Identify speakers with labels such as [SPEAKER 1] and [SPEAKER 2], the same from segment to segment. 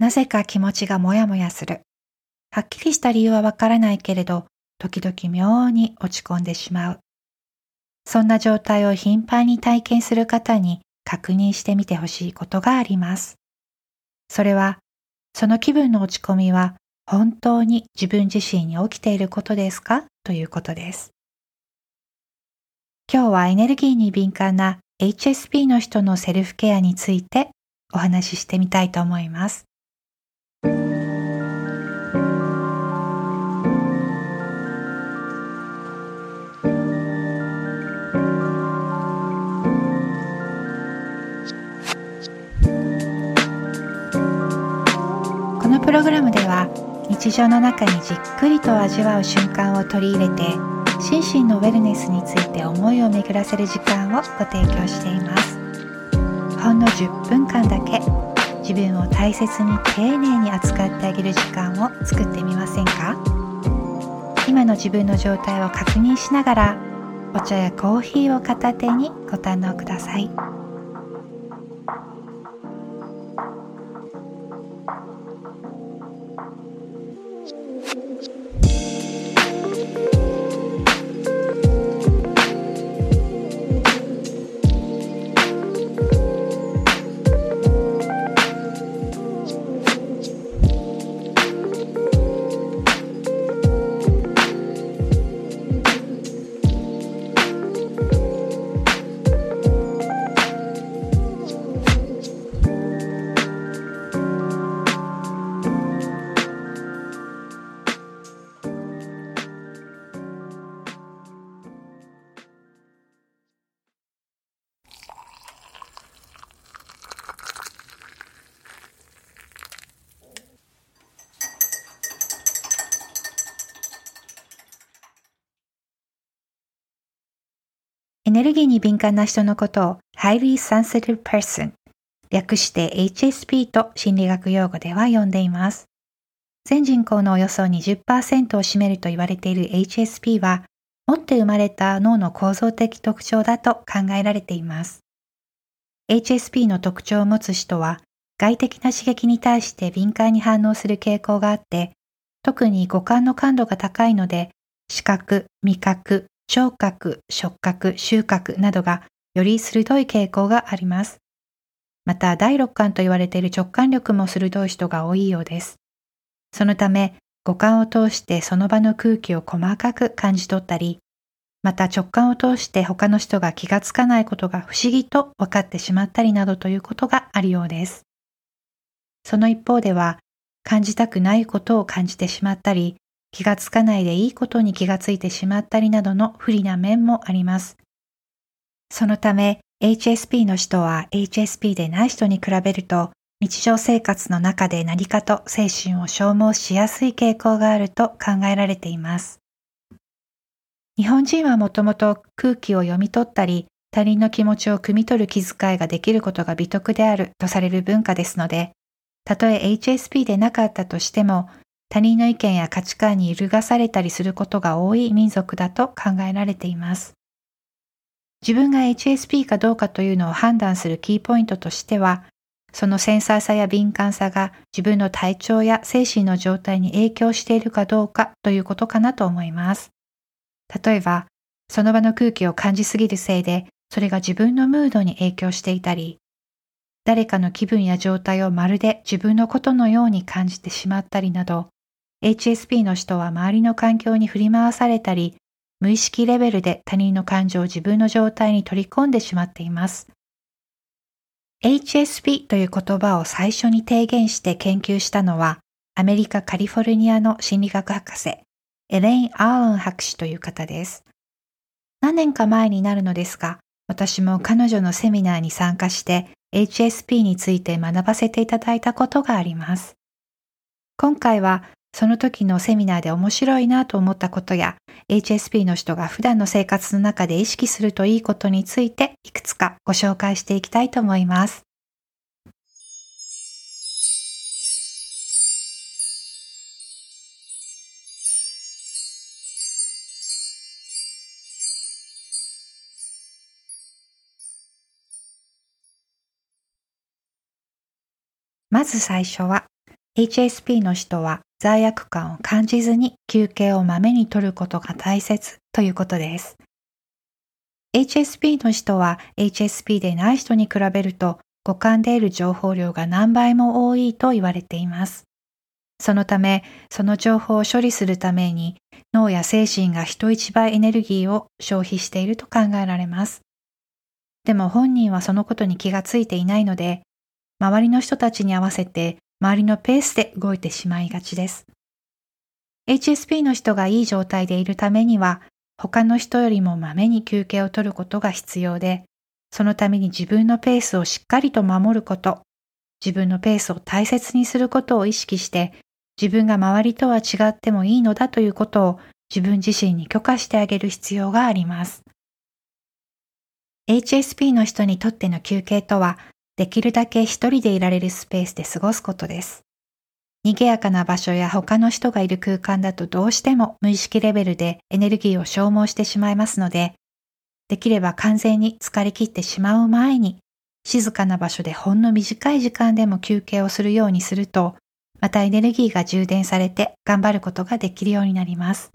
[SPEAKER 1] なぜか気持ちがもやもやする。はっきりした理由はわからないけれど、時々妙に落ち込んでしまう。そんな状態を頻繁に体験する方に確認してみてほしいことがあります。それは、その気分の落ち込みは本当に自分自身に起きていることですか？ということです。今日はエネルギーに敏感な HSP の人のセルフケアについてお話ししてみたいと思います。ログラムでは日常の中にじっくりと味わう瞬間を取り入れて心身のウェルネスについて思いを巡らせる時間をご提供していますほんの10分間だけ自分を大切に丁寧に扱ってあげる時間を作ってみませんか？今の自分の状態を確認しながらお茶やコーヒーを片手にご堪能ください。ネルギーに敏感な人のことを Highly Sensitive Person 略して HSP と心理学用語では呼んでいます。全人口のおよそ20%を占めると言われている HSP は持って生まれた脳の構造的特徴だと考えられています。HSP の特徴を持つ人は外的な刺激に対して敏感に反応する傾向があって、特に五感の感度が高いので、視覚、味覚、聴覚、触覚、収穫などがより鋭い傾向があります。また、第六感と言われている直感力も鋭い人が多いようです。そのため、五感を通してその場の空気を細かく感じ取ったり、また直感を通して他の人が気がつかないことが不思議と分かってしまったりなどということがあるようです。その一方では、感じたくないことを感じてしまったり、気がつかないでいいことに気がついてしまったりなどの不利な面もあります。そのため HSP の人は HSP でない人に比べると日常生活の中で何かと精神を消耗しやすい傾向があると考えられています。日本人はもともと空気を読み取ったり他人の気持ちを汲み取る気遣いができることが美徳であるとされる文化ですので、たとえ HSP でなかったとしても他人の意見や価値観に揺るがされたりすることが多い民族だと考えられています。自分が HSP かどうかというのを判断するキーポイントとしては、その繊細さや敏感さが自分の体調や精神の状態に影響しているかどうかということかなと思います。例えば、その場の空気を感じすぎるせいで、それが自分のムードに影響していたり、誰かの気分や状態をまるで自分のことのように感じてしまったりなど、HSP の人は周りの環境に振り回されたり、無意識レベルで他人の感情を自分の状態に取り込んでしまっています。HSP という言葉を最初に提言して研究したのは、アメリカ・カリフォルニアの心理学博士、エレイン・アーロン博士という方です。何年か前になるのですが、私も彼女のセミナーに参加して HSP について学ばせていただいたことがあります。今回はその時のセミナーで面白いなと思ったことや HSP の人が普段の生活の中で意識するといいことについていくつかご紹介していきたいと思います。まず最初は HSP の人は罪悪感を感じずに休憩をまめに取ることが大切ということです。HSP の人は HSP でない人に比べると五感で得る情報量が何倍も多いと言われています。そのため、その情報を処理するために脳や精神が人一倍エネルギーを消費していると考えられます。でも本人はそのことに気がついていないので、周りの人たちに合わせて周りのペースで動いてしまいがちです。HSP の人がいい状態でいるためには、他の人よりもまめに休憩を取ることが必要で、そのために自分のペースをしっかりと守ること、自分のペースを大切にすることを意識して、自分が周りとは違ってもいいのだということを自分自身に許可してあげる必要があります。HSP の人にとっての休憩とは、できるだけ一人でいられるスペースで過ごすことです。賑やかな場所や他の人がいる空間だとどうしても無意識レベルでエネルギーを消耗してしまいますので、できれば完全に疲れ切ってしまう前に、静かな場所でほんの短い時間でも休憩をするようにすると、またエネルギーが充電されて頑張ることができるようになります。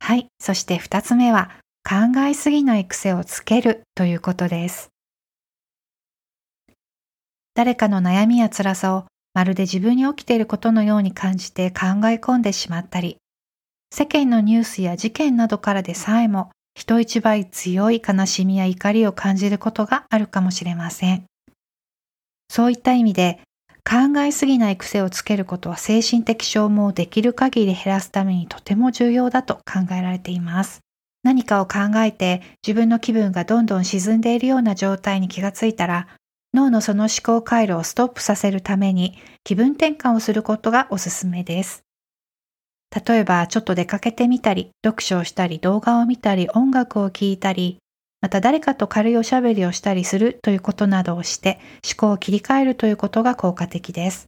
[SPEAKER 1] はい。そして二つ目は、考えすぎない癖をつけるということです。誰かの悩みや辛さをまるで自分に起きていることのように感じて考え込んでしまったり、世間のニュースや事件などからでさえも人一倍強い悲しみや怒りを感じることがあるかもしれません。そういった意味で考えすぎない癖をつけることは精神的消耗をできる限り減らすためにとても重要だと考えられています。何かを考えて自分の気分がどんどん沈んでいるような状態に気がついたら、脳のその思考回路をストップさせるために気分転換をすることがおすすめです。例えば、ちょっと出かけてみたり、読書をしたり、動画を見たり、音楽を聴いたり、また誰かと軽いおしゃべりをしたりするということなどをして思考を切り替えるということが効果的です。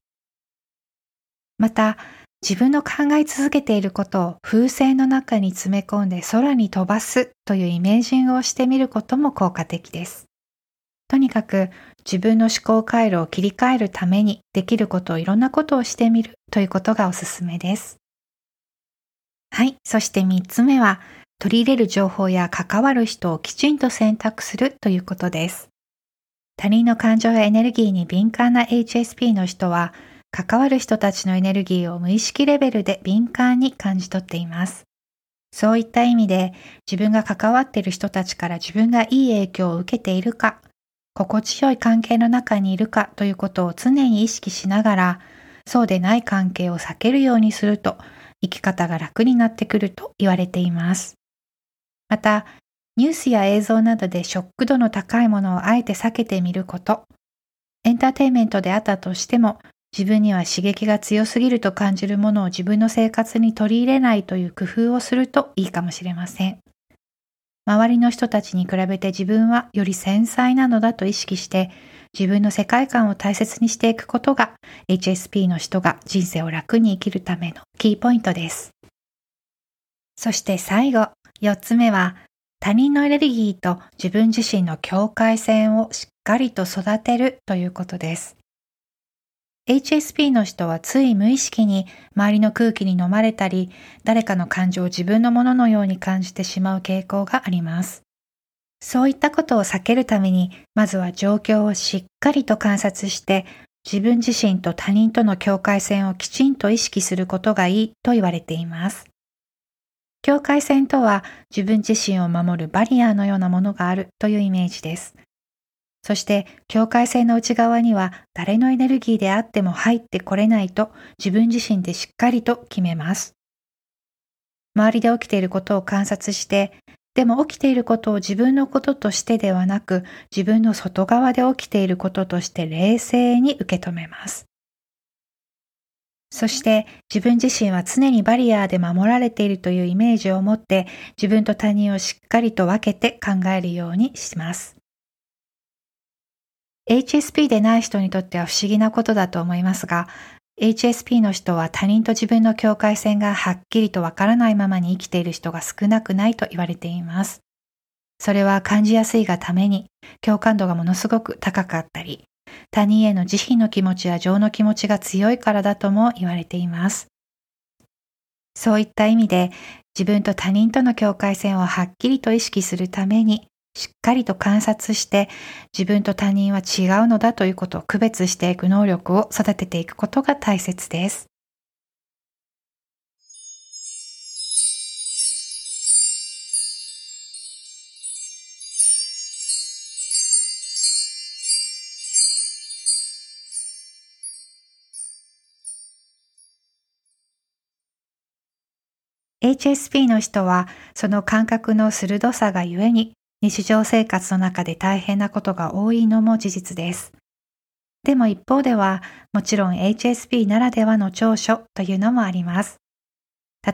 [SPEAKER 1] また、自分の考え続けていることを風船の中に詰め込んで空に飛ばすというイメージングをしてみることも効果的です。とにかく自分の思考回路を切り替えるためにできることをいろんなことをしてみるということがおすすめです。はい。そして三つ目は取り入れる情報や関わる人をきちんと選択するということです。他人の感情やエネルギーに敏感な HSP の人は関わる人たちのエネルギーを無意識レベルで敏感に感じ取っています。そういった意味で自分が関わっている人たちから自分がいい影響を受けているか、心地よい関係の中にいるかということを常に意識しながら、そうでない関係を避けるようにすると生き方が楽になってくると言われています。また、ニュースや映像などでショック度の高いものをあえて避けてみること、エンターテインメントであったとしても自分には刺激が強すぎると感じるものを自分の生活に取り入れないという工夫をするといいかもしれません。周りの人たちに比べて自分はより繊細なのだと意識して自分の世界観を大切にしていくことが HSP の人が人生を楽に生きるためのキーポイントです。そして最後、四つ目は他人のエネルギーと自分自身の境界線をしっかりと育てるということです。HSP の人はつい無意識に周りの空気に飲まれたり、誰かの感情を自分のもののように感じてしまう傾向があります。そういったことを避けるために、まずは状況をしっかりと観察して、自分自身と他人との境界線をきちんと意識することがいいと言われています。境界線とは自分自身を守るバリアーのようなものがあるというイメージです。そして境界線の内側には誰のエネルギーであっても入ってこれないと自分自身でしっかりと決めます。周りで起きていることを観察して、でも起きていることを自分のこととしてではなく、自分の外側で起きていることとして冷静に受け止めます。そして自分自身は常にバリアーで守られているというイメージを持って自分と他人をしっかりと分けて考えるようにします。HSP でない人にとっては不思議なことだと思いますが、HSP の人は他人と自分の境界線がはっきりとわからないままに生きている人が少なくないと言われています。それは感じやすいがために共感度がものすごく高かったり、他人への慈悲の気持ちや情の気持ちが強いからだとも言われています。そういった意味で自分と他人との境界線をはっきりと意識するためにしっかりと観察して自分と他人は違うのだということを区別していく能力を育てていくことが大切です。HSP の人はその感覚の鋭さがゆえに日常生活の中で大変なことが多いのも事実です。でも一方ではもちろん HSP ならではの長所というのもあります。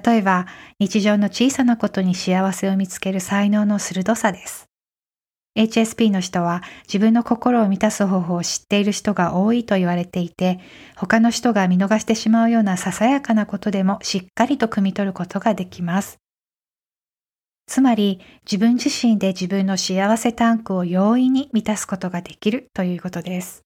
[SPEAKER 1] 例えば日常の小さなことに幸せを見つける才能の鋭さです。HSP の人は自分の心を満たす方法を知っている人が多いと言われていて、他の人が見逃してしまうようなささやかなことでもしっかりと汲み取ることができます。つまり自分自身で自分の幸せタンクを容易に満たすことができるということです。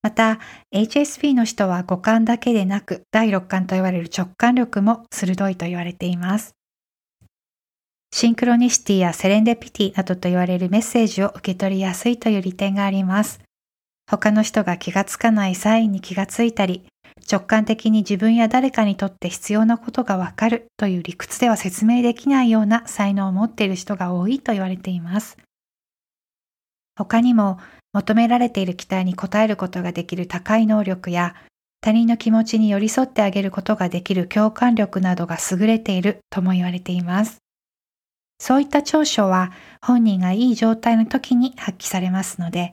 [SPEAKER 1] また、HSP の人は五感だけでなく、第六感と言われる直感力も鋭いと言われています。シンクロニシティやセレンデピティなどと言われるメッセージを受け取りやすいという利点があります。他の人が気がつかないサインに気がついたり、直感的に自分や誰かにとって必要なことがわかるという理屈では説明できないような才能を持っている人が多いと言われています。他にも求められている期待に応えることができる高い能力や他人の気持ちに寄り添ってあげることができる共感力などが優れているとも言われています。そういった長所は本人がいい状態の時に発揮されますので、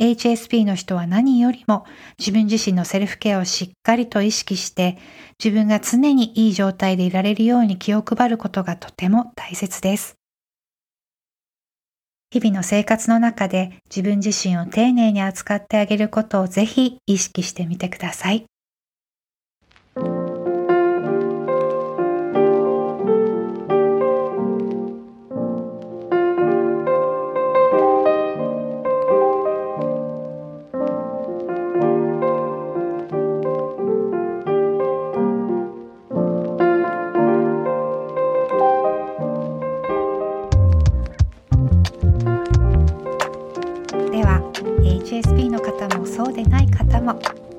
[SPEAKER 1] HSP の人は何よりも自分自身のセルフケアをしっかりと意識して自分が常にいい状態でいられるように気を配ることがとても大切です。日々の生活の中で自分自身を丁寧に扱ってあげることをぜひ意識してみてください。ない方